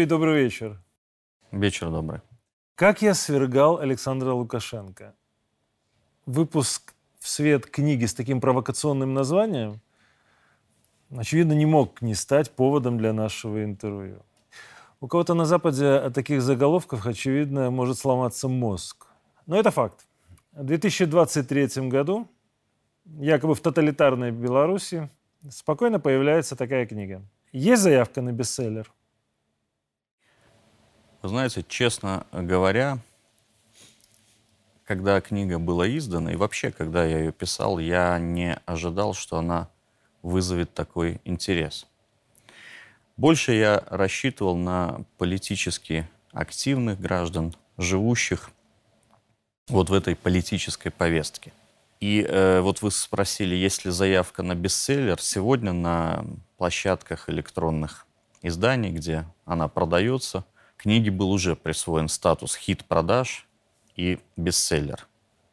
Юрий, добрый вечер. Вечер добрый. Как я свергал Александра Лукашенко? Выпуск в свет книги с таким провокационным названием, очевидно, не мог не стать поводом для нашего интервью. У кого-то на Западе от таких заголовков, очевидно, может сломаться мозг. Но это факт. В 2023 году, якобы в тоталитарной Беларуси, спокойно появляется такая книга. Есть заявка на бестселлер? Вы знаете, честно говоря, когда книга была издана, и вообще, когда я ее писал, я не ожидал, что она вызовет такой интерес. Больше я рассчитывал на политически активных граждан, живущих вот в этой политической повестке. И э, вот вы спросили, есть ли заявка на бестселлер. Сегодня на площадках электронных изданий, где она продается, книге был уже присвоен статус хит-продаж и бестселлер,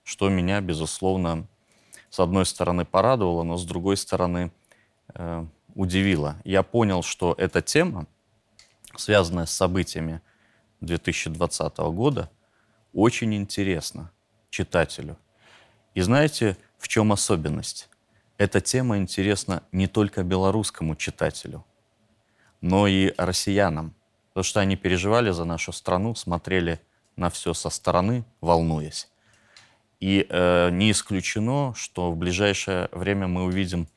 что меня, безусловно, с одной стороны порадовало, но с другой стороны э, удивило. Я понял, что эта тема, связанная с событиями 2020 года, очень интересна читателю. И знаете, в чем особенность? Эта тема интересна не только белорусскому читателю, но и россиянам потому что они переживали за нашу страну, смотрели на все со стороны, волнуясь. И э, не исключено, что в ближайшее время мы увидим,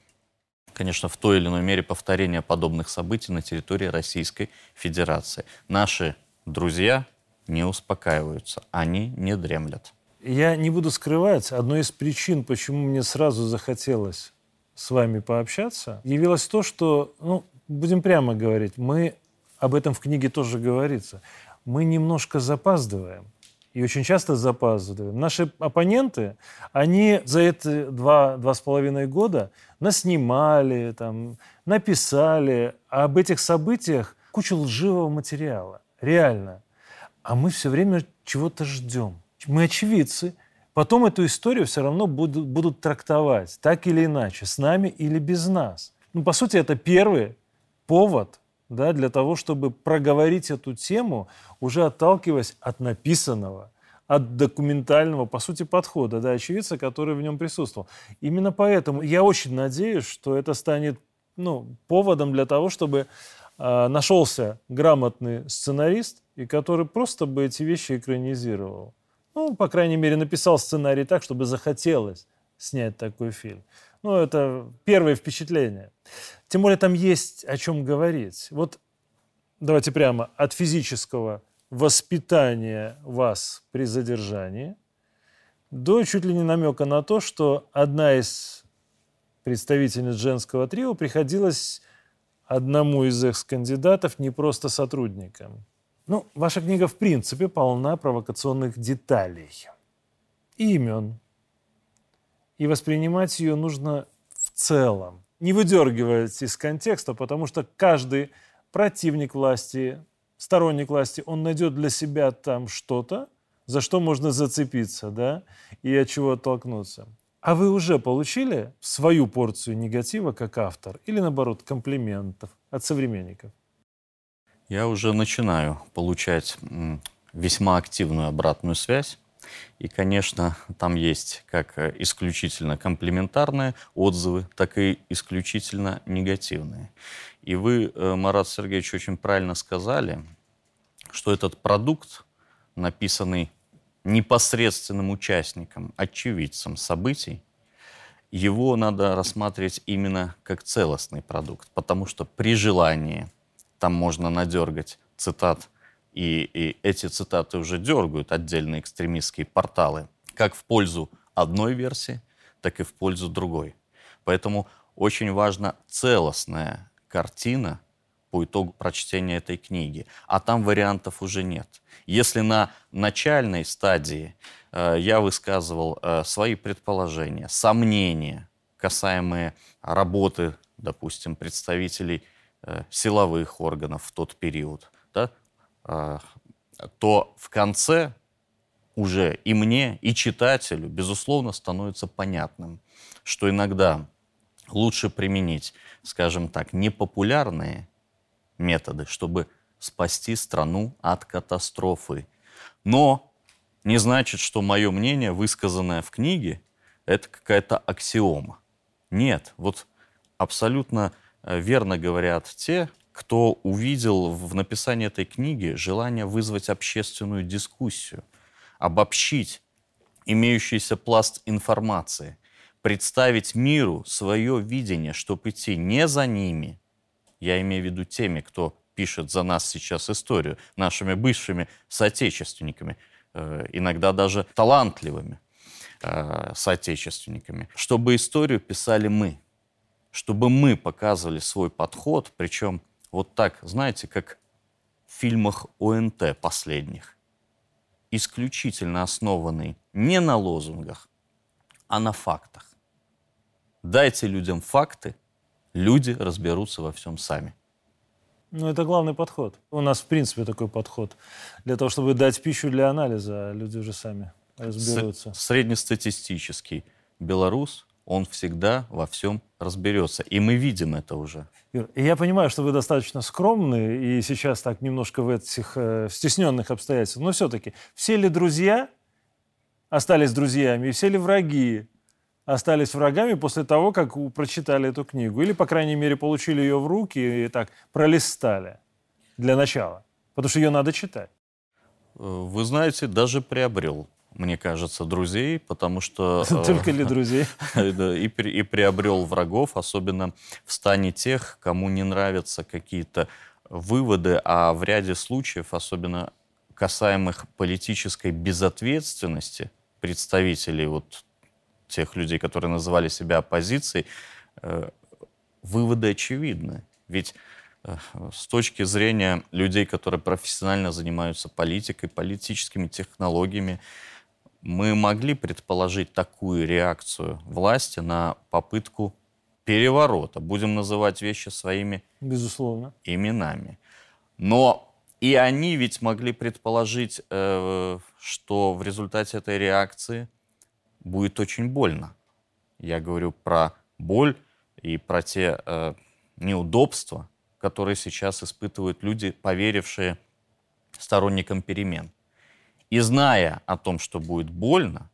конечно, в той или иной мере повторение подобных событий на территории Российской Федерации. Наши друзья не успокаиваются, они не дремлят. Я не буду скрывать, одной из причин, почему мне сразу захотелось с вами пообщаться, явилось то, что, ну, будем прямо говорить, мы об этом в книге тоже говорится, мы немножко запаздываем. И очень часто запаздываем. Наши оппоненты, они за эти два, два с половиной года наснимали, там, написали об этих событиях кучу лживого материала. Реально. А мы все время чего-то ждем. Мы очевидцы. Потом эту историю все равно будут, будут трактовать так или иначе, с нами или без нас. Ну, по сути, это первый повод да, для того, чтобы проговорить эту тему, уже отталкиваясь от написанного, от документального, по сути, подхода, да, очевидца, который в нем присутствовал. Именно поэтому я очень надеюсь, что это станет ну, поводом для того, чтобы э, нашелся грамотный сценарист, и который просто бы эти вещи экранизировал. Ну, по крайней мере, написал сценарий так, чтобы захотелось снять такой фильм. Ну, это первое впечатление. Тем более там есть о чем говорить. Вот давайте прямо от физического воспитания вас при задержании до чуть ли не намека на то, что одна из представительниц женского трио приходилась одному из экс-кандидатов не просто сотрудником. Ну, ваша книга в принципе полна провокационных деталей и имен, и воспринимать ее нужно в целом, не выдергивать из контекста, потому что каждый противник власти, сторонник власти, он найдет для себя там что-то, за что можно зацепиться, да, и от чего оттолкнуться. А вы уже получили свою порцию негатива как автор или, наоборот, комплиментов от современников? Я уже начинаю получать весьма активную обратную связь. И, конечно, там есть как э, исключительно комплиментарные отзывы, так и исключительно негативные. И вы, э, Марат Сергеевич, очень правильно сказали, что этот продукт, написанный непосредственным участником, очевидцем событий, его надо рассматривать именно как целостный продукт, потому что при желании там можно надергать цитат и, и эти цитаты уже дергают отдельные экстремистские порталы, как в пользу одной версии, так и в пользу другой. Поэтому очень важна целостная картина по итогу прочтения этой книги. А там вариантов уже нет. Если на начальной стадии э, я высказывал э, свои предположения, сомнения, касаемые работы, допустим, представителей э, силовых органов в тот период, да, то в конце уже и мне, и читателю, безусловно, становится понятным, что иногда лучше применить, скажем так, непопулярные методы, чтобы спасти страну от катастрофы. Но не значит, что мое мнение, высказанное в книге, это какая-то аксиома. Нет, вот абсолютно э, верно говорят те, кто увидел в написании этой книги желание вызвать общественную дискуссию, обобщить имеющийся пласт информации, представить миру свое видение, чтобы идти не за ними, я имею в виду теми, кто пишет за нас сейчас историю, нашими бывшими соотечественниками, э, иногда даже талантливыми э, соотечественниками, чтобы историю писали мы, чтобы мы показывали свой подход, причем вот так, знаете, как в фильмах ОНТ последних, исключительно основанный не на лозунгах, а на фактах. Дайте людям факты, люди разберутся во всем сами. Ну, это главный подход. У нас, в принципе, такой подход. Для того, чтобы дать пищу для анализа, люди уже сами разберутся. С среднестатистический белорус он всегда во всем разберется. И мы видим это уже. Юр, я понимаю, что вы достаточно скромны, и сейчас так немножко в этих э, стесненных обстоятельствах, но все-таки все ли друзья остались друзьями, и все ли враги остались врагами после того, как прочитали эту книгу? Или, по крайней мере, получили ее в руки и так пролистали для начала? Потому что ее надо читать. Э, вы знаете, даже приобрел мне кажется, друзей, потому что... Э, Только ли друзей? И, и приобрел врагов, особенно в стане тех, кому не нравятся какие-то выводы, а в ряде случаев, особенно касаемых политической безответственности представителей вот тех людей, которые называли себя оппозицией, э, выводы очевидны. Ведь э, с точки зрения людей, которые профессионально занимаются политикой, политическими технологиями, мы могли предположить такую реакцию власти на попытку переворота. Будем называть вещи своими Безусловно. именами. Но и они ведь могли предположить, э, что в результате этой реакции будет очень больно. Я говорю про боль и про те э, неудобства, которые сейчас испытывают люди, поверившие сторонникам перемен. И зная о том, что будет больно,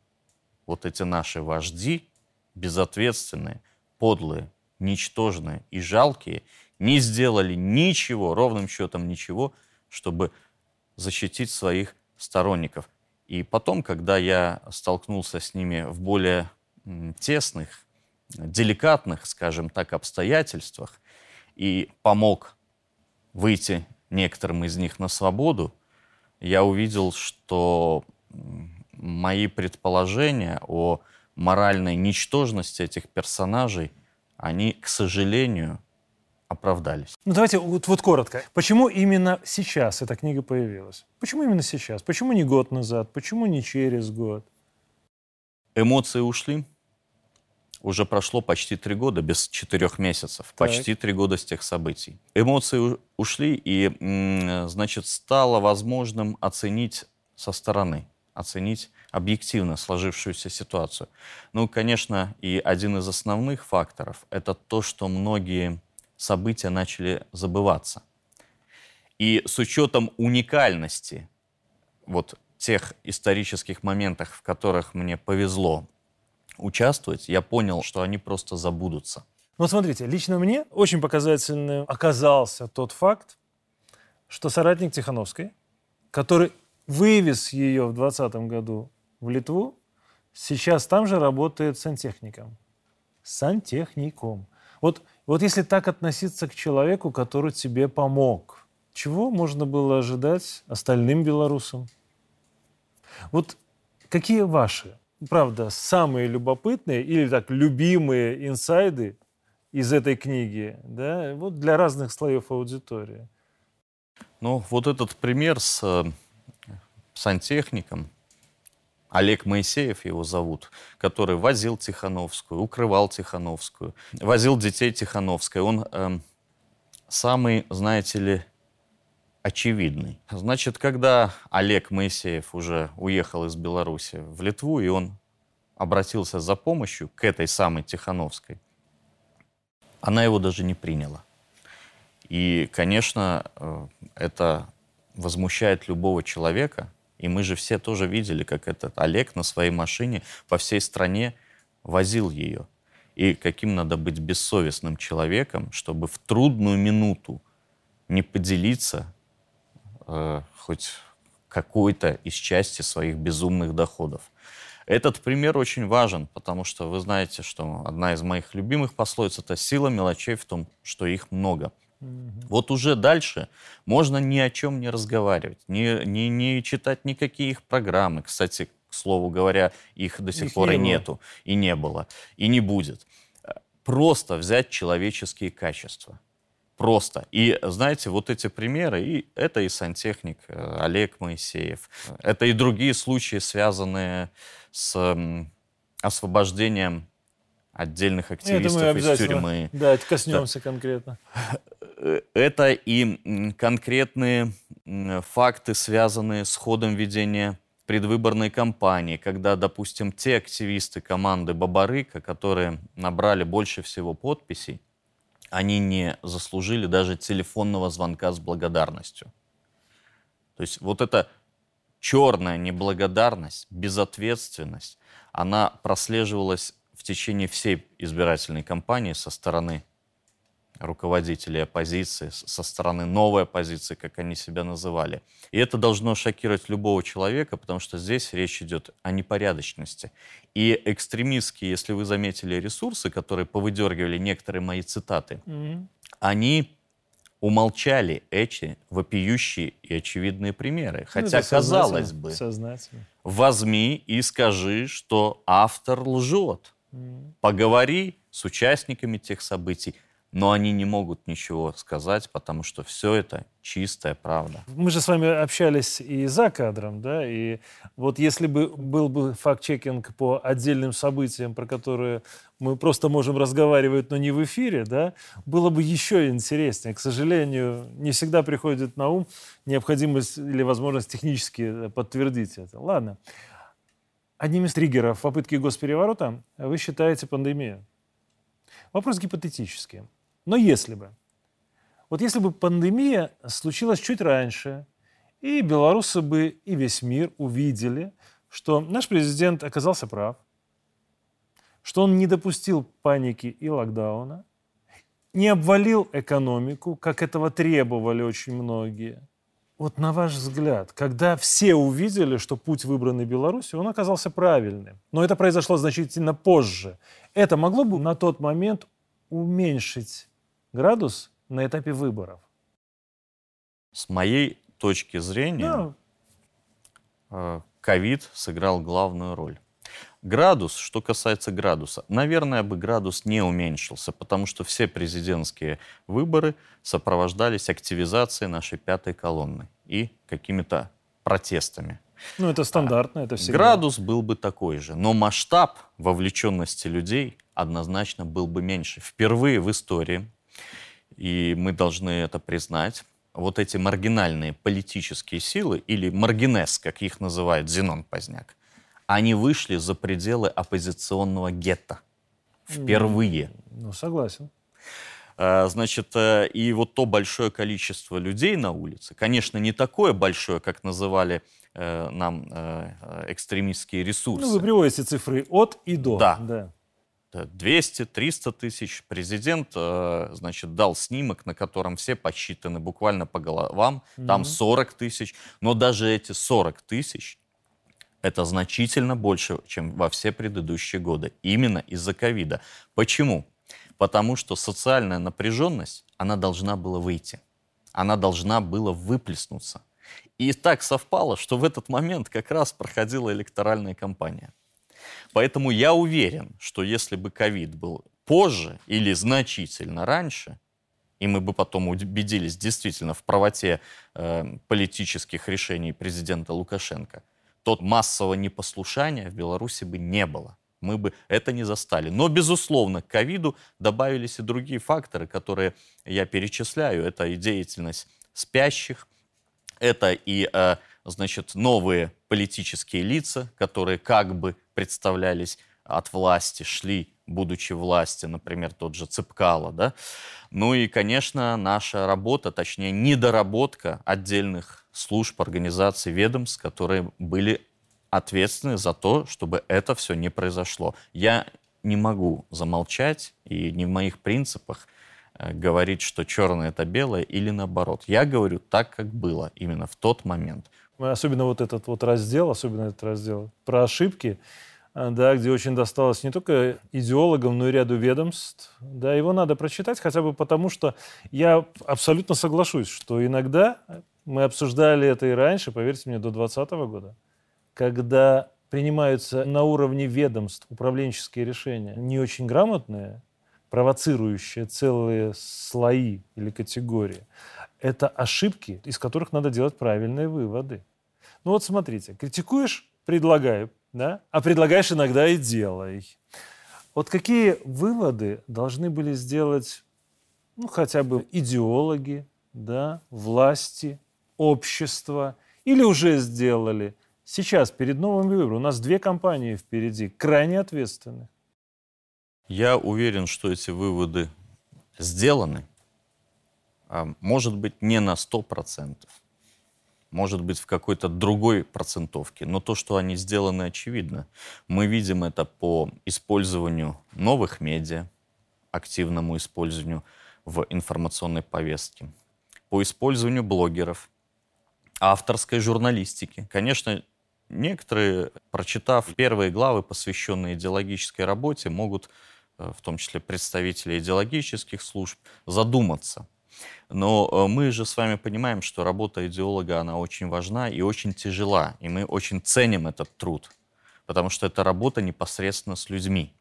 вот эти наши вожди, безответственные, подлые, ничтожные и жалкие, не сделали ничего, ровным счетом ничего, чтобы защитить своих сторонников. И потом, когда я столкнулся с ними в более тесных, деликатных, скажем так, обстоятельствах и помог выйти некоторым из них на свободу, я увидел, что мои предположения о моральной ничтожности этих персонажей, они, к сожалению, оправдались. Ну давайте вот, вот коротко. Почему именно сейчас эта книга появилась? Почему именно сейчас? Почему не год назад? Почему не через год? Эмоции ушли. Уже прошло почти три года, без четырех месяцев. Так. Почти три года с тех событий. Эмоции ушли, и, значит, стало возможным оценить со стороны, оценить объективно сложившуюся ситуацию. Ну, конечно, и один из основных факторов – это то, что многие события начали забываться. И с учетом уникальности вот тех исторических моментов, в которых мне повезло участвовать, я понял, что они просто забудутся. Ну смотрите, лично мне очень показательным оказался тот факт, что соратник Тихановской, который вывез ее в 2020 году в Литву, сейчас там же работает сантехником. Сантехником. Вот, вот если так относиться к человеку, который тебе помог, чего можно было ожидать остальным белорусам? Вот какие ваши правда, самые любопытные или так любимые инсайды из этой книги, да, вот для разных слоев аудитории. Ну, вот этот пример с э, сантехником, Олег Моисеев его зовут, который возил Тихановскую, укрывал Тихановскую, возил детей Тихановской. Он э, самый, знаете ли, очевидный. Значит, когда Олег Моисеев уже уехал из Беларуси в Литву, и он обратился за помощью к этой самой Тихановской, она его даже не приняла. И, конечно, э, это возмущает любого человека. И мы же все тоже видели, как этот Олег на своей машине по всей стране возил ее. И каким надо быть бессовестным человеком, чтобы в трудную минуту не поделиться э, хоть какой-то из части своих безумных доходов. Этот пример очень важен, потому что вы знаете, что одна из моих любимых пословиц — это «сила мелочей в том, что их много». Угу. Вот уже дальше можно ни о чем не разговаривать, не, не, не читать никакие их программы. Кстати, к слову говоря, их до сих их пор не и нету, и не было, и не будет. Просто взять человеческие качества. Просто. И знаете, вот эти примеры, и это и сантехник э, Олег Моисеев, это и другие случаи, связанные с освобождением отдельных активистов это из тюрьмы. Да, это коснемся да. конкретно. Э, это и конкретные факты, связанные с ходом ведения предвыборной кампании, когда, допустим, те активисты команды Бабарыка, которые набрали больше всего подписей, они не заслужили даже телефонного звонка с благодарностью. То есть вот эта черная неблагодарность, безответственность, она прослеживалась в течение всей избирательной кампании со стороны руководителей оппозиции, со стороны новой оппозиции, как они себя называли. И это должно шокировать любого человека, потому что здесь речь идет о непорядочности. И экстремистские, если вы заметили ресурсы, которые повыдергивали некоторые мои цитаты, mm-hmm. они умолчали эти вопиющие и очевидные примеры. Ну, Хотя, ну, казалось бы, возьми и скажи, что автор лжет. Mm. Поговори с участниками тех событий но они не могут ничего сказать, потому что все это чистая правда. Мы же с вами общались и за кадром, да, и вот если бы был бы факт-чекинг по отдельным событиям, про которые мы просто можем разговаривать, но не в эфире, да, было бы еще интереснее. К сожалению, не всегда приходит на ум необходимость или возможность технически подтвердить это. Ладно. Одним из триггеров попытки госпереворота вы считаете пандемию. Вопрос гипотетический. Но если бы, вот если бы пандемия случилась чуть раньше, и белорусы бы, и весь мир увидели, что наш президент оказался прав, что он не допустил паники и локдауна, не обвалил экономику, как этого требовали очень многие. Вот на ваш взгляд, когда все увидели, что путь, выбранный Беларусью, он оказался правильным, но это произошло значительно позже, это могло бы на тот момент уменьшить градус на этапе выборов? С моей точки зрения, э, ковид сыграл главную роль. Градус, что касается градуса, наверное, бы градус не уменьшился, потому что все президентские выборы сопровождались активизацией нашей пятой колонны и какими-то протестами. Ну, это стандартно, это всегда. Градус был бы такой же, но масштаб вовлеченности людей однозначно был бы меньше. Впервые в истории и мы должны это признать, вот эти маргинальные политические силы, или маргинес, как их называет Зенон Поздняк, они вышли за пределы оппозиционного гетто. Впервые. Ну, согласен. А, значит, э, и вот то большое количество людей на улице, конечно, не такое большое, как называли э, нам э, экстремистские ресурсы. Ну, вы приводите цифры от и до. Да. да. 200-300 тысяч. Президент, э, значит, дал снимок, на котором все посчитаны буквально по головам. Mm-hmm. Там 40 тысяч. Но даже эти 40 тысяч это значительно больше, чем во все предыдущие годы. Именно из-за ковида. Почему? Потому что социальная напряженность, она должна была выйти. Она должна была выплеснуться. И так совпало, что в этот момент как раз проходила электоральная кампания. Поэтому я уверен, что если бы ковид был позже или значительно раньше, и мы бы потом убедились действительно в правоте э, политических решений президента Лукашенко, то массового непослушания в Беларуси бы не было. Мы бы это не застали. Но, безусловно, к ковиду добавились и другие факторы, которые я перечисляю. Это и деятельность спящих, это и э, значит, новые политические лица, которые как бы представлялись от власти, шли будучи власти, например, тот же Цепкало, да. Ну и, конечно, наша работа, точнее, недоработка отдельных служб, организаций, ведомств, которые были ответственны за то, чтобы это все не произошло. Я не могу замолчать, и не в моих принципах э, говорить, что черное это белое или наоборот. Я говорю так, как было именно в тот момент. Особенно вот этот вот раздел, особенно этот раздел про ошибки, да, где очень досталось не только идеологам, но и ряду ведомств. Да, его надо прочитать хотя бы потому, что я абсолютно соглашусь, что иногда мы обсуждали это и раньше, поверьте мне, до 2020 года, когда принимаются на уровне ведомств управленческие решения, не очень грамотные, провоцирующие целые слои или категории, это ошибки, из которых надо делать правильные выводы. Ну вот смотрите, критикуешь, предлагай, да? а предлагаешь иногда и делай. Вот какие выводы должны были сделать ну, хотя бы идеологи, да, власти, общество, или уже сделали – сейчас, перед новым выбором, у нас две компании впереди, крайне ответственных. Я уверен, что эти выводы сделаны. А может быть, не на 100%, может быть, в какой-то другой процентовке, но то, что они сделаны, очевидно. Мы видим это по использованию новых медиа, активному использованию в информационной повестке, по использованию блогеров, авторской журналистики. Конечно, Некоторые, прочитав первые главы, посвященные идеологической работе, могут, э, в том числе представители идеологических служб, задуматься. Но э, мы же с вами понимаем, что работа идеолога, она очень важна и очень тяжела, и мы очень ценим этот труд, потому что это работа непосредственно с людьми.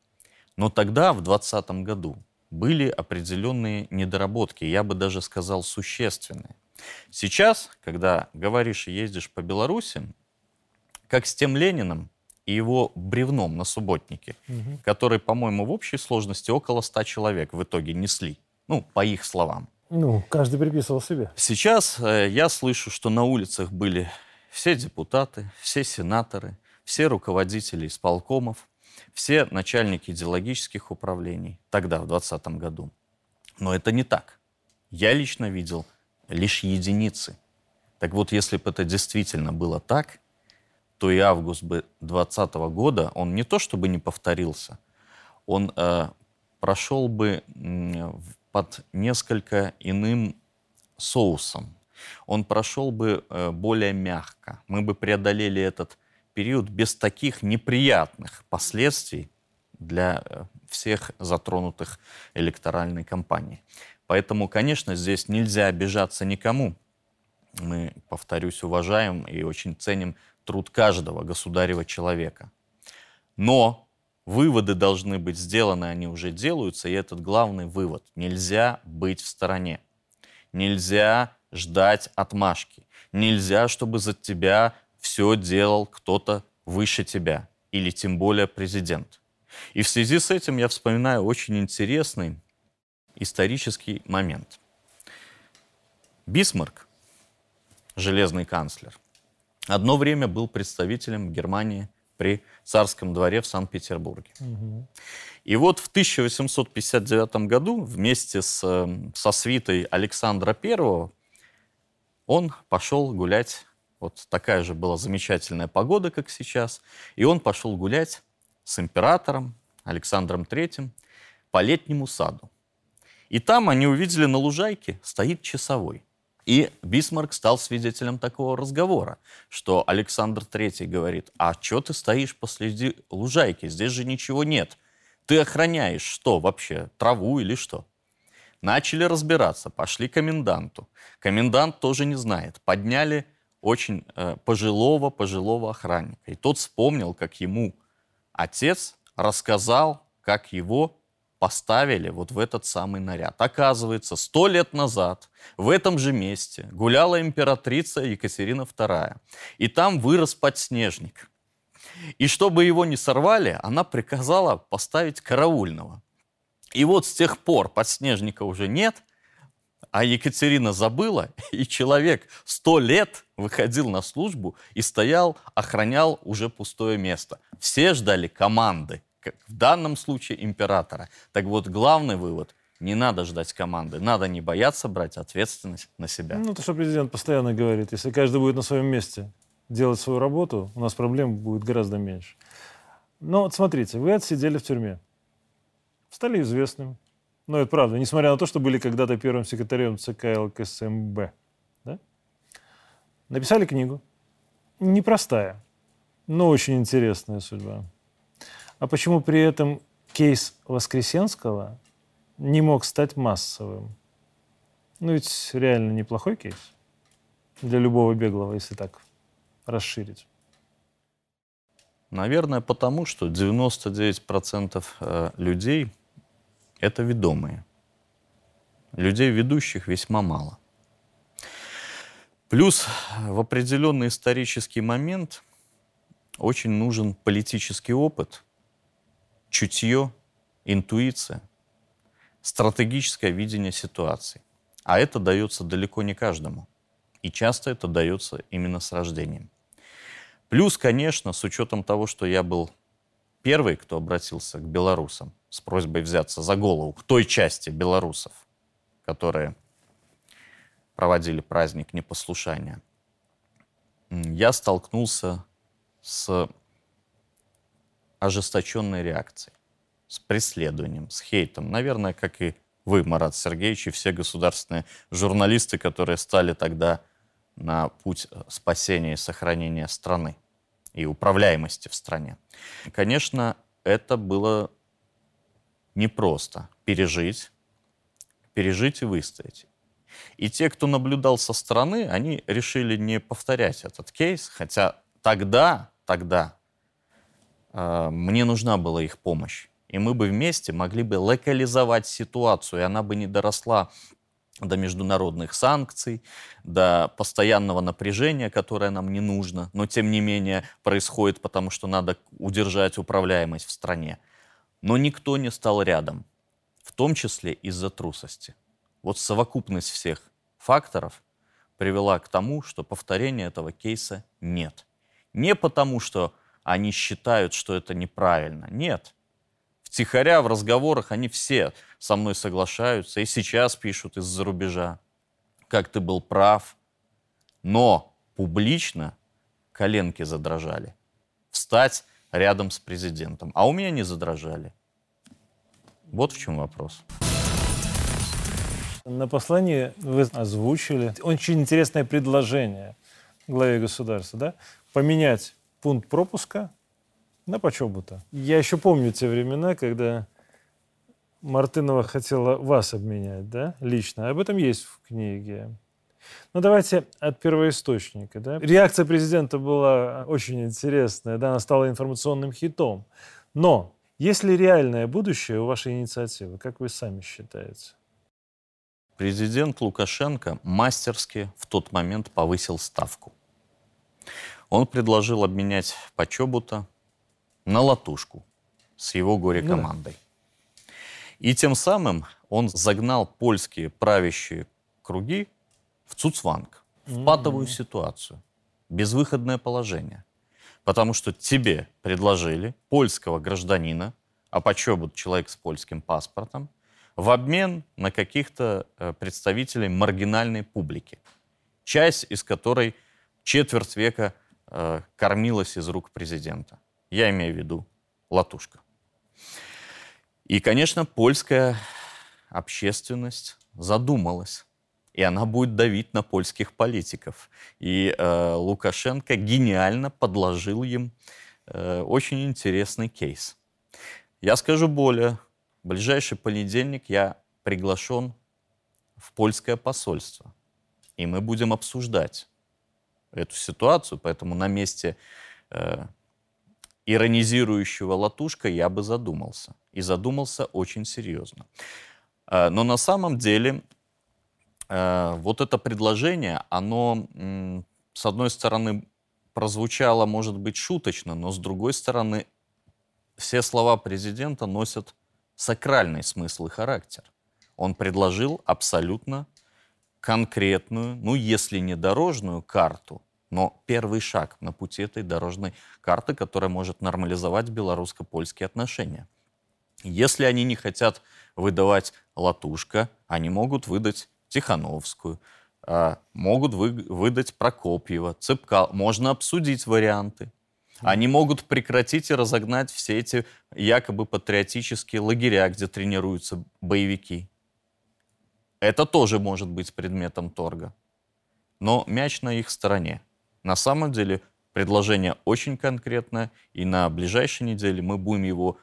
Но тогда, в 2020 году, были определенные недоработки, я бы даже сказал, существенные. Сейчас, когда говоришь и ездишь по Беларуси, как с тем Лениным и его бревном на субботнике, угу. который, по-моему, в общей сложности около ста человек в итоге несли. Ну, по их словам. Ну, каждый приписывал себе. Сейчас э, я слышу, что на улицах были все депутаты, все сенаторы, все руководители исполкомов, все начальники идеологических управлений тогда, в 2020 году. Но это не так. Я лично видел лишь единицы. Так вот, если бы это действительно было так, то и август бы 2020 года, он не то чтобы не повторился, он э, прошел бы э, под несколько иным соусом. Он прошел бы э, более мягко. Мы бы преодолели этот период без таких неприятных последствий для э, всех затронутых электоральной кампанией. Поэтому, конечно, здесь нельзя обижаться никому. Мы, повторюсь, уважаем и очень ценим труд каждого государева человека. Но выводы должны быть сделаны, они уже делаются, и этот главный вывод. Нельзя быть в стороне. Нельзя ждать отмашки. Нельзя, чтобы за тебя все делал кто-то выше тебя, или тем более президент. И в связи с этим я вспоминаю очень интересный исторический момент. Бисмарк, железный канцлер, одно время был представителем Германии при царском дворе в Санкт-Петербурге. Угу. И вот в 1859 году вместе с, эм, со свитой Александра I он пошел гулять, вот такая же была замечательная погода, как сейчас, и он пошел гулять с императором Александром III по летнему саду. И там они увидели на лужайке стоит часовой. И Бисмарк стал свидетелем такого разговора, что Александр III говорит, а что ты стоишь посреди лужайки, здесь же ничего нет. Ты охраняешь что вообще, траву или что? Начали разбираться, пошли к коменданту. Комендант тоже не знает. Подняли очень э, пожилого, пожилого охранника. И тот вспомнил, как ему отец рассказал, как его поставили вот в этот самый наряд. Оказывается, сто лет назад в этом же месте гуляла императрица Екатерина II. И там вырос подснежник. И чтобы его не сорвали, она приказала поставить караульного. И вот с тех пор подснежника уже нет, а Екатерина забыла, и человек сто лет выходил на службу и стоял, охранял уже пустое место. Все ждали команды в данном случае императора. Так вот, главный вывод – не надо ждать команды, надо не бояться брать ответственность на себя. Ну, то, что президент постоянно говорит, если каждый будет на своем месте делать свою работу, у нас проблем будет гораздо меньше. Но вот смотрите, вы отсидели в тюрьме, стали известным. Ну, это правда, несмотря на то, что были когда-то первым секретарем ЦК ЛКСМБ. Да? Написали книгу. Непростая, но очень интересная судьба. А почему при этом кейс Воскресенского не мог стать массовым? Ну ведь реально неплохой кейс для любого беглого, если так расширить. Наверное, потому что 99% э, людей – это ведомые. Людей ведущих весьма мало. Плюс в определенный исторический момент очень нужен политический опыт, чутье, интуиция, стратегическое видение ситуации. А это дается далеко не каждому. И часто это дается именно с рождением. Плюс, конечно, с учетом того, что я был первый, кто обратился к белорусам с просьбой взяться за голову к той части белорусов, которые проводили праздник непослушания, я столкнулся с ожесточенной реакцией, с преследованием, с хейтом. Наверное, как и вы, Марат Сергеевич, и все государственные журналисты, которые стали тогда на путь спасения и сохранения страны и управляемости в стране. Конечно, это было непросто пережить, пережить и выстоять. И те, кто наблюдал со стороны, они решили не повторять этот кейс, хотя тогда, тогда э, мне нужна была их помощь. И мы бы вместе могли бы локализовать ситуацию, и она бы не доросла до международных санкций, до постоянного напряжения, которое нам не нужно, но тем не менее происходит, потому что надо удержать управляемость в стране. Но никто не стал рядом, в том числе из-за трусости. Вот совокупность всех факторов привела к тому, что повторения этого кейса нет. Не потому, что они считают, что это неправильно. Нет. Втихаря в разговорах они все со мной соглашаются и сейчас пишут из-за рубежа, как ты был прав. Но публично коленки задрожали. Встать рядом с президентом. А у меня не задрожали. Вот в чем вопрос. На послании вы озвучили очень интересное предложение главе государства, да? Поменять пункт пропуска на почобута. Я еще помню те времена, когда Мартынова хотела вас обменять, да, лично. Об этом есть в книге. Ну, давайте от первоисточника. Да? Реакция президента была очень интересная, да, она стала информационным хитом. Но есть ли реальное будущее у вашей инициативы, как вы сами считаете? Президент Лукашенко мастерски в тот момент повысил ставку. Он предложил обменять Почобута на латушку с его горе-командой. Да. И тем самым он загнал польские правящие круги в цуцванг, в патовую ситуацию, безвыходное положение. Потому что тебе предложили польского гражданина, а почему человек с польским паспортом, в обмен на каких-то э, представителей маргинальной публики, часть из которой четверть века э, кормилась из рук президента. Я имею в виду латушка. И, конечно, польская общественность задумалась. И она будет давить на польских политиков. И э, Лукашенко гениально подложил им э, очень интересный кейс. Я скажу более. В ближайший понедельник я приглашен в польское посольство. И мы будем обсуждать эту ситуацию. Поэтому на месте э, иронизирующего латушка я бы задумался. И задумался очень серьезно. Э, но на самом деле э, вот это предложение, оно, с одной стороны, прозвучало, может быть, шуточно, но с другой стороны, все слова президента носят сакральный смысл и характер. Он предложил абсолютно конкретную, ну, если не дорожную карту, но первый шаг на пути этой дорожной карты, которая может нормализовать белорусско-польские отношения. Если они не хотят выдавать Латушка, они могут выдать Тихановскую, а, могут вы, выдать Прокопьева, Цыпка. Можно обсудить варианты. Они могут прекратить и разогнать все эти якобы патриотические лагеря, где тренируются боевики. Это тоже может быть предметом торга. Но мяч на их стороне. На самом деле предложение очень конкретное, и на ближайшей неделе мы будем его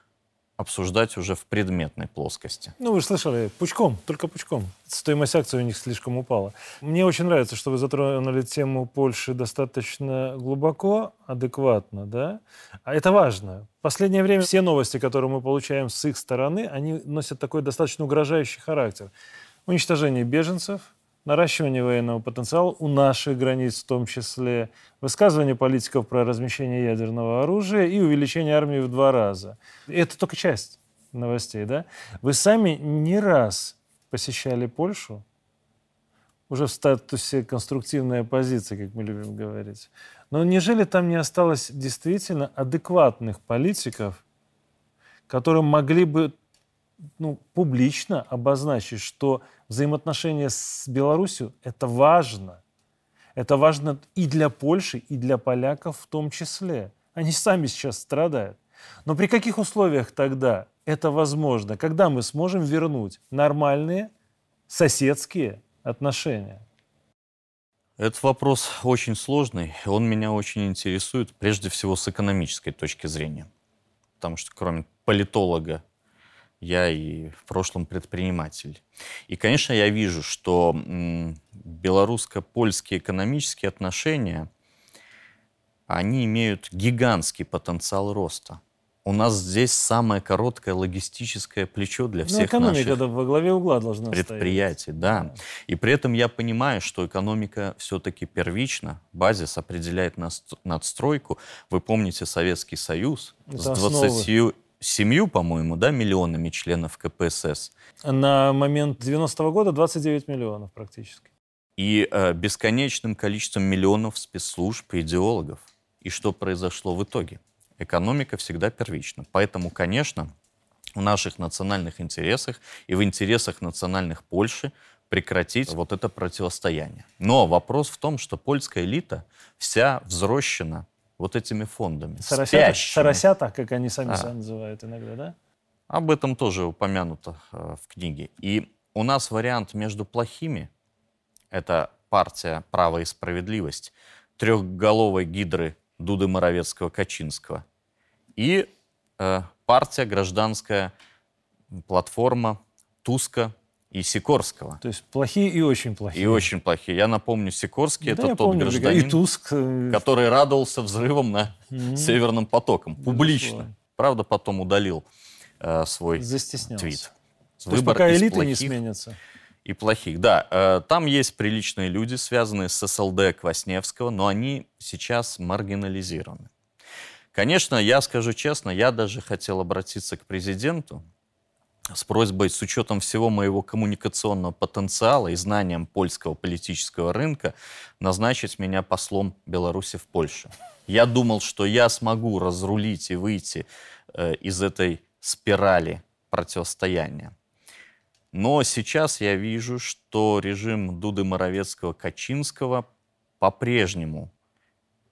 обсуждать уже в предметной плоскости. Ну, вы же слышали, пучком, только пучком. Стоимость акций у них слишком упала. Мне очень нравится, что вы затронули тему Польши достаточно глубоко, адекватно, да? А это важно. В последнее время все новости, которые мы получаем с их стороны, они носят такой достаточно угрожающий характер. Уничтожение беженцев, наращивание военного потенциала у наших границ в том числе, высказывание политиков про размещение ядерного оружия и увеличение армии в два раза. И это только часть новостей, да? Вы сами не раз посещали Польшу, уже в статусе конструктивной оппозиции, как мы любим говорить. Но неужели там не осталось действительно адекватных политиков, которые могли бы ну, публично обозначить, что взаимоотношения с Беларусью – это важно. Это важно и для Польши, и для поляков в том числе. Они сами сейчас страдают. Но при каких условиях тогда это возможно? Когда мы сможем вернуть нормальные соседские отношения? Этот вопрос очень сложный. Он меня очень интересует, прежде всего, с экономической точки зрения. Потому что кроме политолога я и в прошлом предприниматель. И, конечно, я вижу, что белорусско-польские экономические отношения, они имеют гигантский потенциал роста. У нас здесь самое короткое логистическое плечо для ну, всех ну, экономика наших во главе угла должна предприятий. Стоять. Да. И при этом я понимаю, что экономика все-таки первична. Базис определяет надстройку. Вы помните Советский Союз Это с 20 семью, по-моему, да, миллионами членов КПСС. На момент 90-го года 29 миллионов практически. И э, бесконечным количеством миллионов спецслужб и идеологов. И что произошло в итоге? Экономика всегда первична. Поэтому, конечно, в наших национальных интересах и в интересах национальных Польши прекратить вот это противостояние. Но вопрос в том, что польская элита вся взрощена вот этими фондами. Соросята, соросята как они сами а. себя называют иногда, да? Об этом тоже упомянуто э, в книге. И у нас вариант между плохими, это партия «Право и справедливость», трехголовой гидры Дуды Моровецкого-Качинского, и э, партия «Гражданская платформа» Туска и Сикорского. То есть плохие и очень плохие. И очень плохие. Я напомню, Сикорский да, это тот помню, гражданин, и Туск. Э, который радовался взрывом на mm-hmm. Северном потоком. Публично. Безусловно. Правда, потом удалил э, свой твит. То есть пока элиты не сменятся. И плохих, да. Э, там есть приличные люди, связанные с СЛД Квасневского, но они сейчас маргинализированы. Конечно, я скажу честно, я даже хотел обратиться к президенту, с просьбой, с учетом всего моего коммуникационного потенциала и знанием польского политического рынка, назначить меня послом Беларуси в Польше. Я думал, что я смогу разрулить и выйти э, из этой спирали противостояния. Но сейчас я вижу, что режим Дуды Моровецкого-Качинского по-прежнему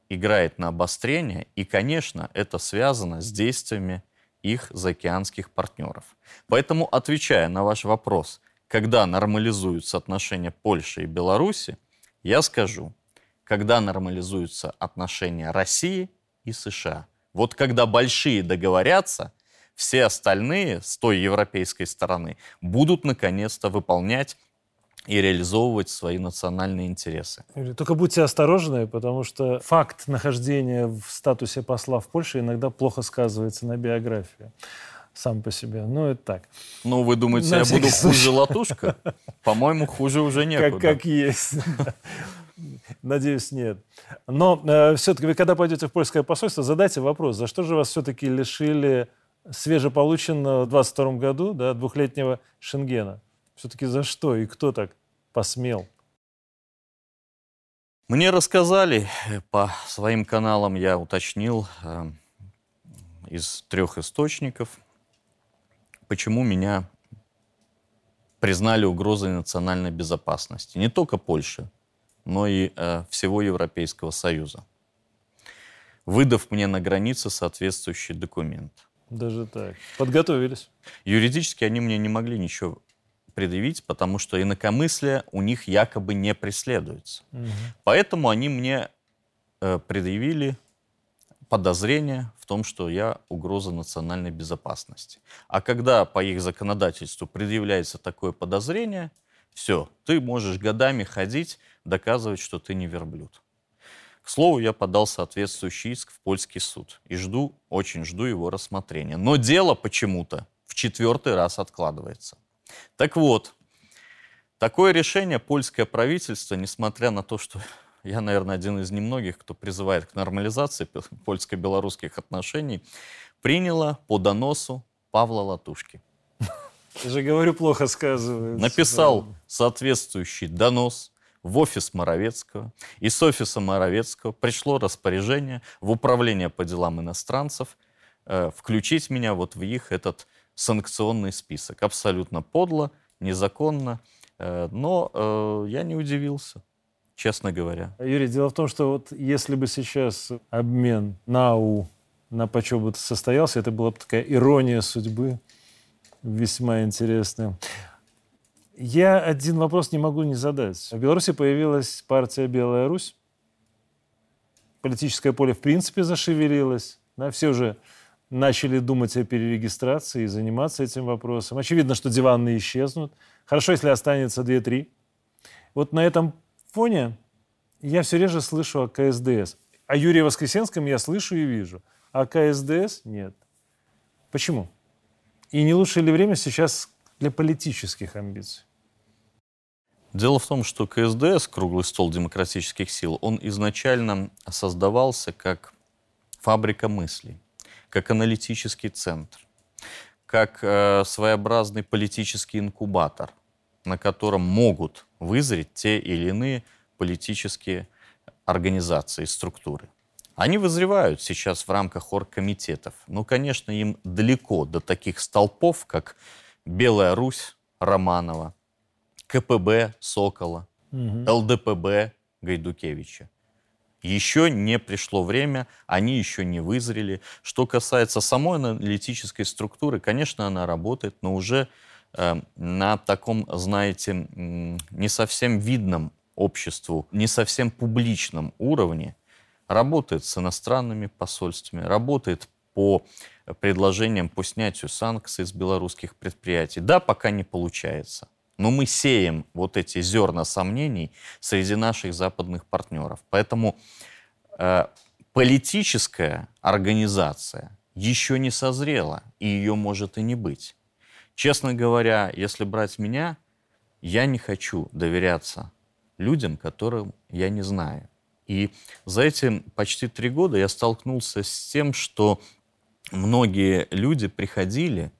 играет на обострение, и, конечно, это связано с действиями их заокеанских партнеров. Поэтому, отвечая на ваш вопрос, когда нормализуются отношения Польши и Беларуси, я скажу, когда нормализуются отношения России и США. Вот когда большие договорятся, все остальные с той европейской стороны будут наконец-то выполнять и реализовывать свои национальные интересы. Только будьте осторожны, потому что факт нахождения в статусе посла в Польше иногда плохо сказывается на биографии сам по себе. Ну, это так. Ну, вы думаете, на я буду случай. хуже латушка? По-моему, хуже уже некуда. Как, как есть. Надеюсь, нет. Но э, все-таки вы, когда пойдете в польское посольство, задайте вопрос, за что же вас все-таки лишили свежеполученного в 22 году да, двухлетнего Шенгена? Все-таки за что и кто так посмел? Мне рассказали, э, по своим каналам я уточнил э, из трех источников, почему меня признали угрозой национальной безопасности. Не только Польши, но и э, всего Европейского Союза. Выдав мне на границе соответствующий документ. Даже так. Подготовились. Юридически они мне не могли ничего предъявить, потому что инакомыслие у них якобы не преследуется. Угу. Поэтому они мне э, предъявили подозрение в том, что я угроза национальной безопасности. А когда по их законодательству предъявляется такое подозрение, все, ты можешь годами ходить, доказывать, что ты не верблюд. К слову, я подал соответствующий иск в польский суд и жду, очень жду его рассмотрения. Но дело почему-то в четвертый раз откладывается. Так вот, такое решение польское правительство, несмотря на то, что я, наверное, один из немногих, кто призывает к нормализации польско-белорусских отношений, приняло по доносу Павла Латушки. Я же говорю, плохо сказывается. Написал соответствующий донос в офис Моровецкого. И с офиса Моровецкого пришло распоряжение в Управление по делам иностранцев э, включить меня вот в их этот санкционный список. Абсолютно подло, незаконно. Э, но э, я не удивился, честно говоря. Юрий, дело в том, что вот если бы сейчас обмен НАУ на почем состоялся, это была бы такая ирония судьбы, весьма интересная. Я один вопрос не могу не задать. В Беларуси появилась партия «Белая Русь». Политическое поле в принципе зашевелилось. Да, все уже начали думать о перерегистрации и заниматься этим вопросом. Очевидно, что диваны исчезнут. Хорошо, если останется 2-3. Вот на этом фоне я все реже слышу о КСДС. О Юрии Воскресенском я слышу и вижу. А КСДС нет. Почему? И не лучшее ли время сейчас для политических амбиций? Дело в том, что КСДС, круглый стол демократических сил, он изначально создавался как фабрика мыслей как аналитический центр, как э, своеобразный политический инкубатор, на котором могут вызреть те или иные политические организации, структуры. Они вызревают сейчас в рамках оргкомитетов. Ну, конечно, им далеко до таких столпов, как Белая Русь Романова, КПБ Сокола, угу. ЛДПБ Гайдукевича. Еще не пришло время, они еще не вызрели. Что касается самой аналитической структуры, конечно, она работает, но уже э, на таком, знаете, не совсем видном обществу, не совсем публичном уровне. Работает с иностранными посольствами, работает по предложениям по снятию санкций с белорусских предприятий. Да, пока не получается. Но мы сеем вот эти зерна сомнений среди наших западных партнеров. Поэтому э, политическая организация еще не созрела, и ее может и не быть. Честно говоря, если брать меня, я не хочу доверяться людям, которым я не знаю. И за эти почти три года я столкнулся с тем, что многие люди приходили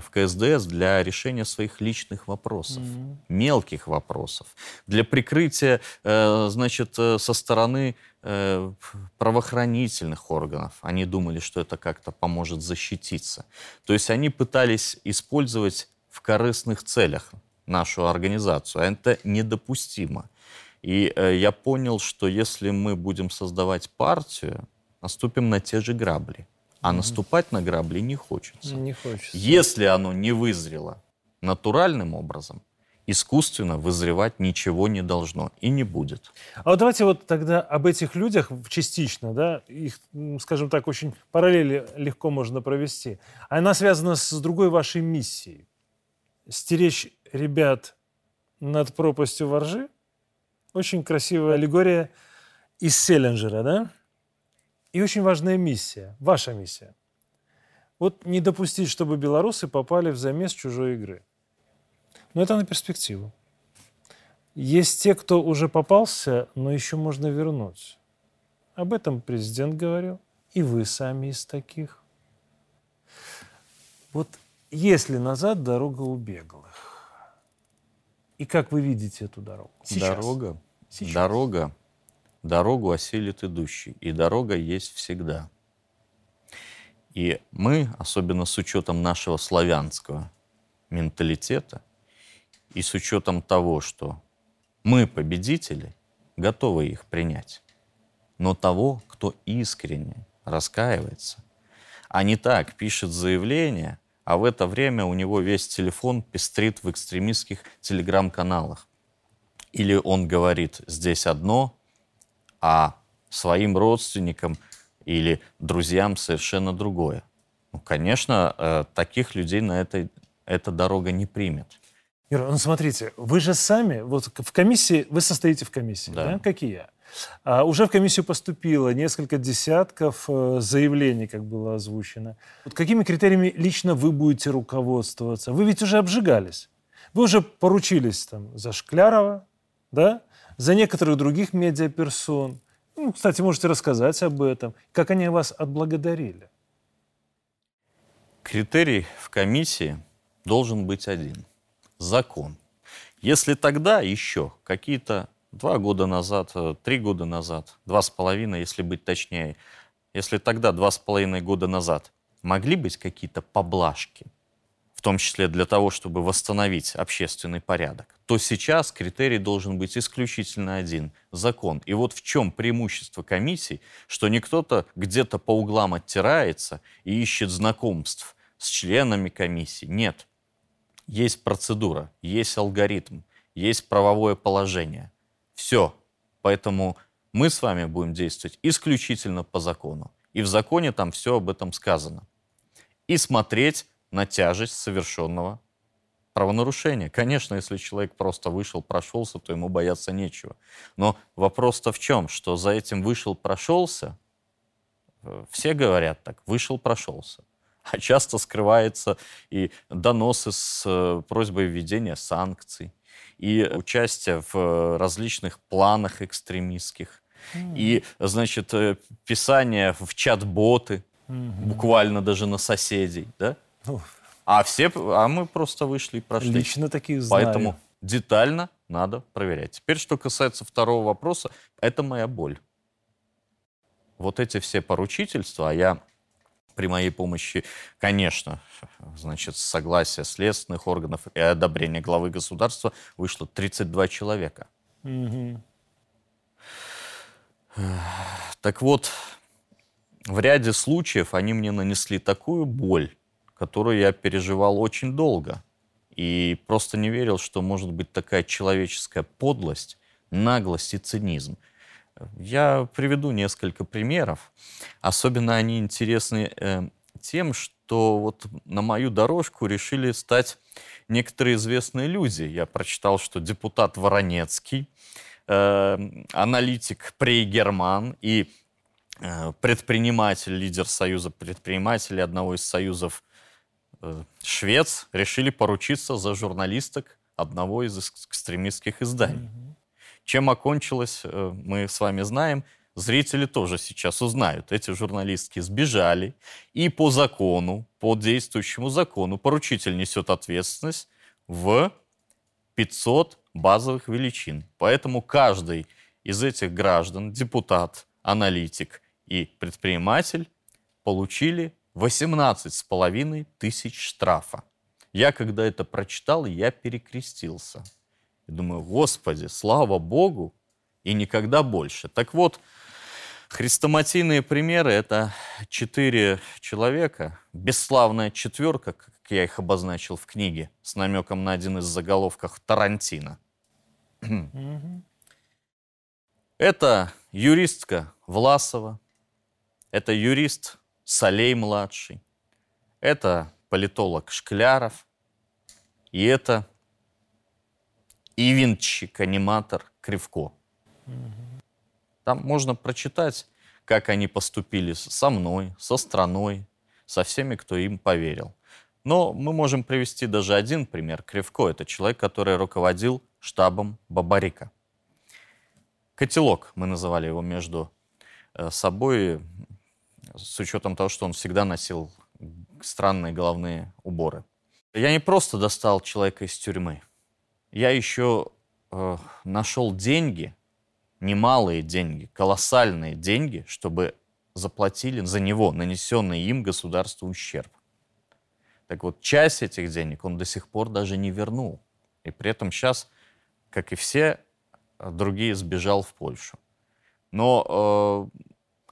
в КСДС для решения своих личных вопросов, mm-hmm. мелких вопросов, для прикрытия, э, значит, э, со стороны правоохранительных органов. Они думали, что это как-то поможет защититься. То есть они пытались использовать в корыстных целях нашу организацию, а это недопустимо. И я понял, что если мы будем создавать партию, наступим на те же грабли. А наступать на грабли не хочется. Не хочется. Если оно не вызрело натуральным образом, искусственно вызревать ничего не должно и не будет. А вот давайте вот тогда об этих людях частично, да, их, скажем так, очень параллели легко можно провести. Она связана с другой вашей миссией. Стеречь ребят над пропастью воржи. Очень красивая аллегория из Селлинджера, да? И очень важная миссия, ваша миссия. Вот не допустить, чтобы белорусы попали в замес чужой игры. Но это на перспективу. Есть те, кто уже попался, но еще можно вернуть. Об этом президент говорил, и вы сами из таких. Вот если назад дорога у беглых, и как вы видите эту дорогу? Сейчас. Дорога? Сейчас. Дорога дорогу осилит идущий, и дорога есть всегда. И мы, особенно с учетом нашего славянского менталитета и с учетом того, что мы победители, готовы их принять. Но того, кто искренне раскаивается, а не так пишет заявление, а в это время у него весь телефон пестрит в экстремистских телеграм-каналах. Или он говорит здесь одно, а своим родственникам или друзьям совершенно другое. Ну, конечно, э, таких людей на этой эта дорога не примет. Ира, ну смотрите, вы же сами, вот в комиссии, вы состоите в комиссии, да, Да. как и я. А, уже в комиссию поступило несколько десятков э, заявлений, как было озвучено. Вот какими критериями лично вы будете руководствоваться? Вы ведь уже обжигались. Вы уже поручились там за Шклярова, да, за некоторых других медиаперсон. Ну, кстати, можете рассказать об этом. Как они вас отблагодарили? Критерий в комиссии должен быть один – закон. Если тогда еще какие-то два года назад, э, три года назад, два с половиной, если быть точнее, если тогда два с половиной года назад могли быть какие-то поблажки, том числе для того, чтобы восстановить общественный порядок, то сейчас критерий должен быть исключительно один – закон. И вот в чем преимущество комиссий, что не кто-то где-то по углам оттирается и ищет знакомств с членами комиссии. Нет. Есть процедура, есть алгоритм, есть правовое положение. Все. Поэтому мы с вами будем действовать исключительно по закону. И в законе там все об этом сказано. И смотреть на тяжесть совершенного правонарушения. Конечно, если человек просто вышел, прошелся, то ему бояться нечего. Но вопрос-то в чем? Что за этим вышел, прошелся, э, все говорят так, вышел, прошелся. А часто скрывается и доносы с э, просьбой введения санкций, и участие в э, различных планах экстремистских, и, значит, писание в чат-боты, буквально даже на соседей, да? Ну, А все, а мы просто вышли и прошли. лично таких знаю. Поэтому детально надо проверять. Теперь, что касается второго вопроса, это моя боль. Вот эти все поручительства, а я при моей помощи, конечно, значит, с согласия следственных органов и одобрения главы государства вышло 32 человека. Мгм. Так вот, в ряде случаев они мне нанесли такую боль, которую я переживал очень долго. И просто не верил, что может быть такая человеческая подлость, наглость и цинизм. Я приведу несколько примеров. Особенно они интересны э, тем, что вот на мою дорожку решили стать некоторые известные люди. Я прочитал, что депутат Воронецкий, э, аналитик Прейгерман и э, предприниматель, лидер Союза предпринимателей, одного из союзов швец, решили поручиться за журналисток одного из экстремистских изданий. Чем окончилось, э, мы с вами знаем. Зрители тоже сейчас узнают. Эти журналистки сбежали, и по закону, по действующему закону, поручитель несет ответственность в 500 базовых величин. Поэтому каждый из этих граждан, депутат, аналитик и предприниматель, получили 18,5 тысяч штрафа. Я, когда это прочитал, я перекрестился. И думаю, Господи, слава Богу, и никогда больше. Так вот, хрестоматийные примеры – это четыре человека, бесславная четверка, как я их обозначил в книге, с намеком на один из заголовков Тарантино. Это юристка Власова, это юрист Солей-младший, это политолог Шкляров, и это ивенчик, аниматор Кривко. Там можно прочитать, как они поступили со мной, со страной, со всеми, кто им поверил. Но мы можем привести даже один пример. Кривко – это человек, который руководил штабом Бабарика. Котелок, мы называли его между э, собой, с учетом того, что он всегда носил странные головные уборы. Я не просто достал человека из тюрьмы. Я еще э, нашел деньги немалые деньги, колоссальные деньги, чтобы заплатили за него нанесенный им государству ущерб. Так вот, часть этих денег он до сих пор даже не вернул. И при этом сейчас, как и все другие, сбежал в Польшу. Но э,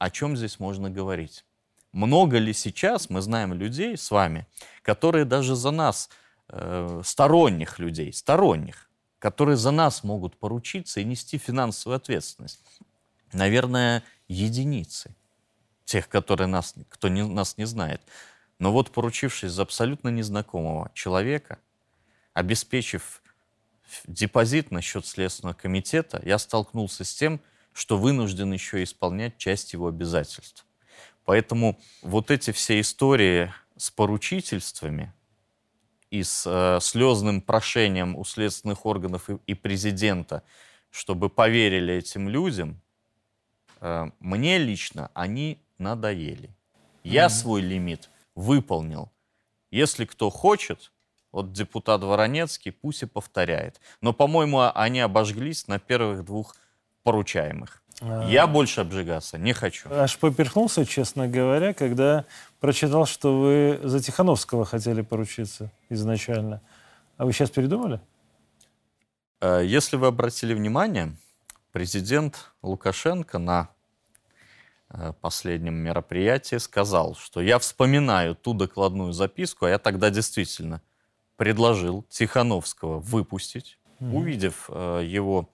о чем здесь можно говорить? Много ли сейчас мы знаем людей с вами, которые даже за нас, э, сторонних людей, сторонних, которые за нас могут поручиться и нести финансовую ответственность? Наверное, единицы тех, которые нас, кто не, нас не знает. Но вот поручившись за абсолютно незнакомого человека, обеспечив депозит на счет Следственного комитета, я столкнулся с тем, что вынужден еще исполнять часть его обязательств. Поэтому вот эти все истории с поручительствами и с э, слезным прошением у следственных органов и, и президента, чтобы поверили этим людям, э, мне лично они надоели. Я mm-hmm. свой лимит выполнил. Если кто хочет, вот депутат Воронецкий пусть и повторяет. Но, по-моему, они обожглись на первых двух поручаемых. А... Я больше обжигаться не хочу. Аж поперхнулся, честно говоря, когда прочитал, что вы за Тихановского хотели поручиться изначально. А вы сейчас передумали? Э, если вы обратили внимание, президент Лукашенко на Э, последнем мероприятии сказал, что я вспоминаю ту докладную записку, а я тогда действительно предложил Тихановского выпустить, mm-hmm. увидев э, его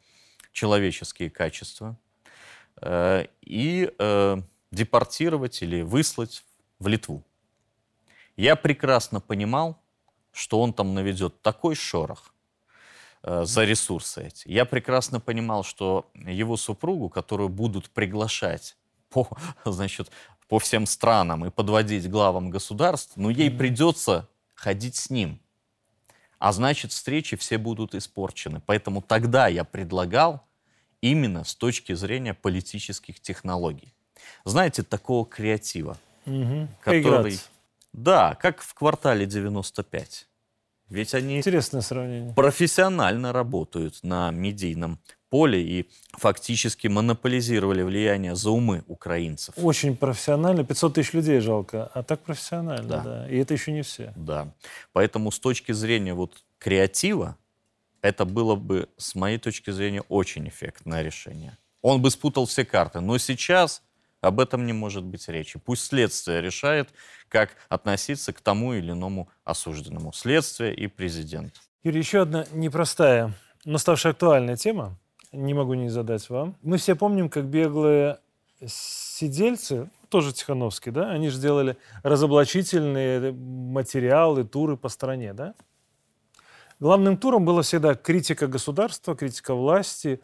человеческие качества, э, и э, депортировать или выслать в Литву. Я прекрасно понимал, что он там наведет такой шорох э, за ресурсы эти. Я прекрасно понимал, что его супругу, которую будут приглашать по, значит, по всем странам и подводить главам государств, но ей придется ходить с ним. А значит, встречи все будут испорчены. Поэтому тогда я предлагал именно с точки зрения политических технологий. Знаете, такого креатива, угу. который... Поиграться. Да, как в квартале 95. Ведь они Интересное сравнение. профессионально работают на медийном поле и фактически монополизировали влияние за умы украинцев. Очень профессионально. 500 тысяч людей жалко, а так профессионально, да. да. И это еще не все. Да. Поэтому с точки зрения вот креатива, это было бы, с моей точки зрения, очень эффектное решение. Он бы спутал все карты. Но сейчас об этом не может быть речи. Пусть следствие решает, как относиться к тому или иному осужденному. Следствие и президент. Юрий, еще одна непростая, но ставшая актуальная тема не могу не задать вам. Мы все помним, как беглые сидельцы, тоже Тихановский, да, они же делали разоблачительные материалы, туры по стране, да? Главным туром была всегда критика государства, критика власти,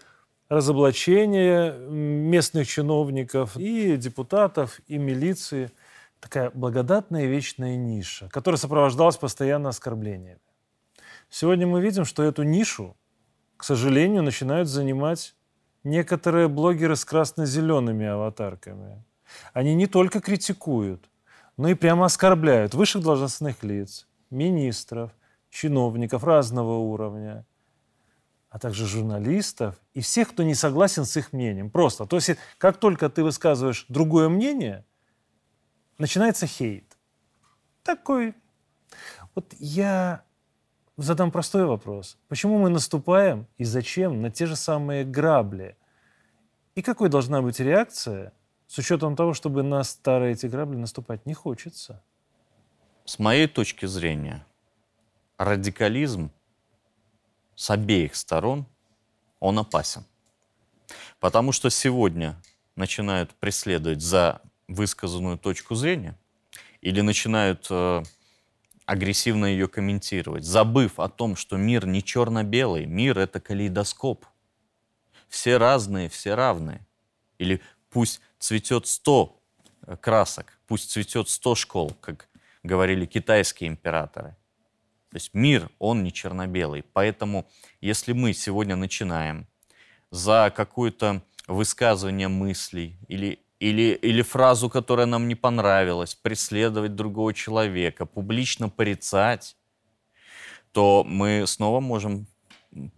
разоблачение местных чиновников и депутатов, и милиции. Такая благодатная вечная ниша, которая сопровождалась постоянно оскорблениями. Сегодня мы видим, что эту нишу к сожалению, начинают занимать некоторые блогеры с красно-зелеными аватарками. Они не только критикуют, но и прямо оскорбляют высших должностных лиц, министров, чиновников разного уровня, а также журналистов и всех, кто не согласен с их мнением. Просто. То есть, как только ты высказываешь другое мнение, начинается хейт. Такой. Вот я задам простой вопрос. Почему мы наступаем и зачем на те же самые грабли? И какой должна быть реакция с учетом того, чтобы на старые эти грабли наступать не хочется? С моей точки зрения, радикализм с обеих сторон, он опасен. Потому что сегодня начинают преследовать за высказанную точку зрения или начинают э, агрессивно ее комментировать, забыв о том, что мир не черно-белый, мир — это калейдоскоп. Все разные, все равные. Или пусть цветет сто э, красок, пусть цветет сто школ, как говорили китайские императоры. То есть мир, он не черно-белый. Поэтому если мы сегодня начинаем за какое-то высказывание мыслей или или, или фразу, которая нам не понравилась, преследовать другого человека, публично порицать, то мы снова можем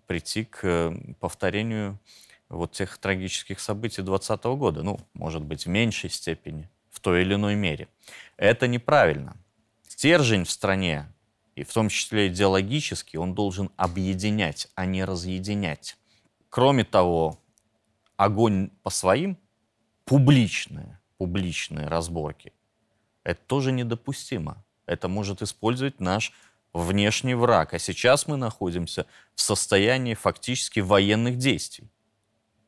прийти к повторению вот тех трагических событий 2020 года. Ну, может быть, в меньшей степени, в той или иной мере. Это неправильно. Стержень в стране, и в том числе идеологически, он должен объединять, а не разъединять. Кроме того, огонь по своим, публичные, публичные разборки, это тоже недопустимо. Это может использовать наш внешний враг. А сейчас мы находимся в состоянии фактически военных действий.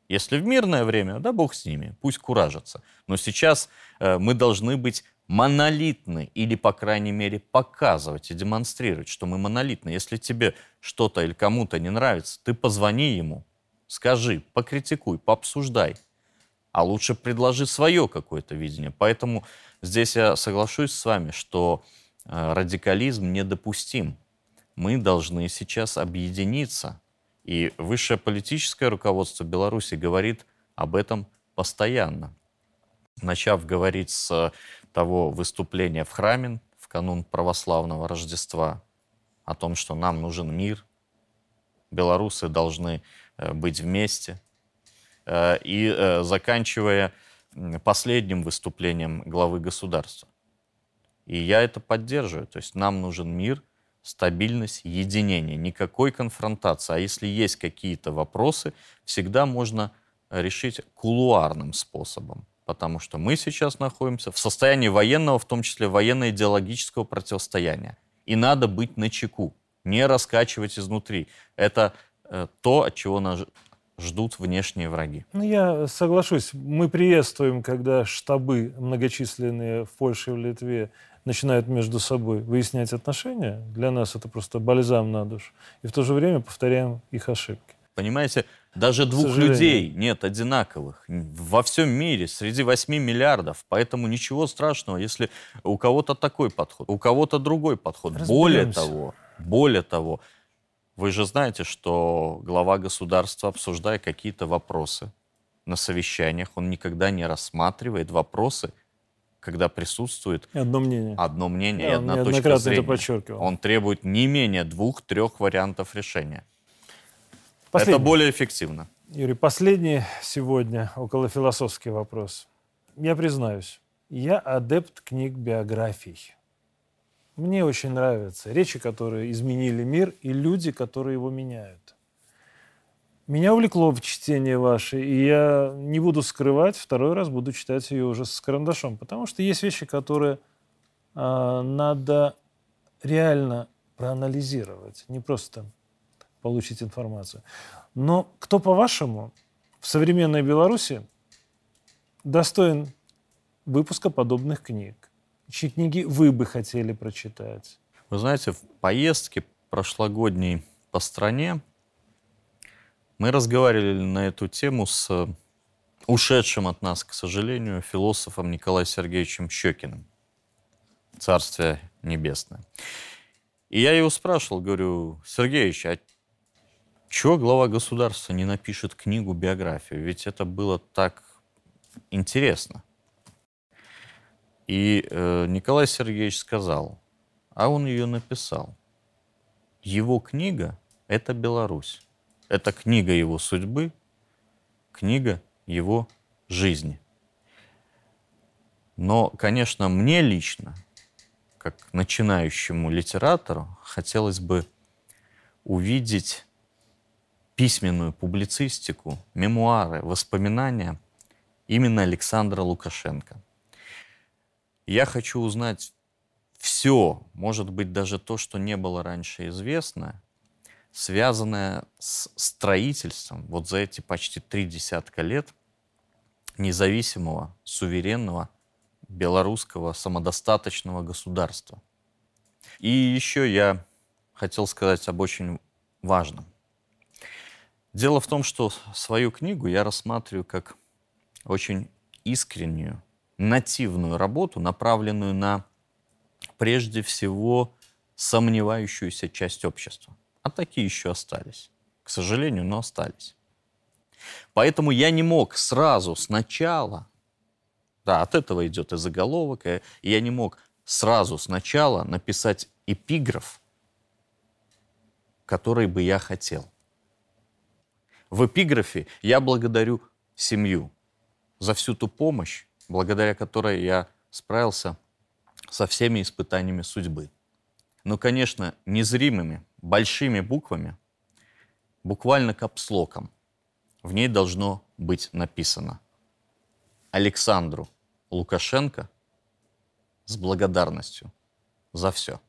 Если в мирное время, да бог с ними, пусть куражатся. Но сейчас э, мы должны быть монолитны или, по крайней мере, показывать и демонстрировать, что мы монолитны. Если тебе что-то или кому-то не нравится, ты позвони ему, скажи, покритикуй, пообсуждай. А лучше предложи свое какое-то видение. Поэтому здесь я соглашусь с вами, что э, радикализм недопустим. Мы должны сейчас объединиться и высшее политическое руководство Беларуси говорит об этом постоянно. Начав говорить с того выступления в храме в канун православного Рождества, о том, что нам нужен мир, белорусы должны э, быть вместе, и э, заканчивая последним выступлением главы государства. И я это поддерживаю. То есть нам нужен мир – стабильность, единение, никакой конфронтации. А если есть какие-то вопросы, всегда можно решить кулуарным способом. Потому что мы сейчас находимся в состоянии военного, в том числе военно-идеологического противостояния. И надо быть на чеку, не раскачивать изнутри. Это э, то, от чего нас ждут внешние враги. Ну, я соглашусь. Мы приветствуем, когда штабы многочисленные в Польше и в Литве начинают между собой выяснять отношения, для нас это просто бальзам на душу. И в то же время повторяем их ошибки. Понимаете, даже двух людей нет одинаковых во всем мире, среди 8 миллиардов. Поэтому ничего страшного, если у кого-то такой подход, у кого-то другой подход. Более того, более того, вы же знаете, что глава государства, обсуждая какие-то вопросы на совещаниях, он никогда не рассматривает вопросы, когда присутствует одно мнение, одно мнение и одна точка зрения. Это подчеркивал. Он требует не менее двух-трех вариантов решения. Последний. Это более эффективно. Юрий, последний сегодня около философский вопрос. Я признаюсь, я адепт книг биографий. Мне очень нравятся речи, которые изменили мир, и люди, которые его меняют. Меня увлекло чтение ваше, и я не буду скрывать, второй раз буду читать ее уже с карандашом, потому что есть вещи, которые э, надо реально проанализировать, не просто получить информацию. Но кто, по-вашему, в современной Беларуси достоин выпуска подобных книг? Чьи книги вы бы хотели прочитать? Вы знаете, в поездке прошлогодней по стране мы разговаривали на эту тему с ушедшим от нас, к сожалению, философом Николаем Сергеевичем Щекиным. Царствие небесное. И я его спрашивал, говорю, Сергеевич, а чего глава государства не напишет книгу, биографию? Ведь это было так интересно. И э, Николай Сергеевич сказал, а он ее написал. Его книга – это Беларусь. Это книга его судьбы, книга его жизни. Но, конечно, мне лично, как начинающему литератору, хотелось бы увидеть письменную публицистику, мемуары, воспоминания именно Александра Лукашенко. Я хочу узнать все, может быть, даже то, что не было раньше известно, связанная с строительством вот за эти почти три десятка лет независимого, суверенного, белорусского самодостаточного государства. И еще я хотел сказать об очень важном. Дело в том, что свою книгу я рассматриваю как очень искреннюю, нативную работу, направленную на прежде всего сомневающуюся часть общества. А такие еще остались. К сожалению, но остались. Поэтому я не мог сразу, сначала, да, от этого идет и заголовок, и я не мог сразу, сначала написать эпиграф, который бы я хотел. В эпиграфе я благодарю семью за всю ту помощь, благодаря которой я справился со всеми испытаниями судьбы. Но, конечно, незримыми, большими буквами, буквально капслоком, в ней должно быть написано Александру Лукашенко с благодарностью за все.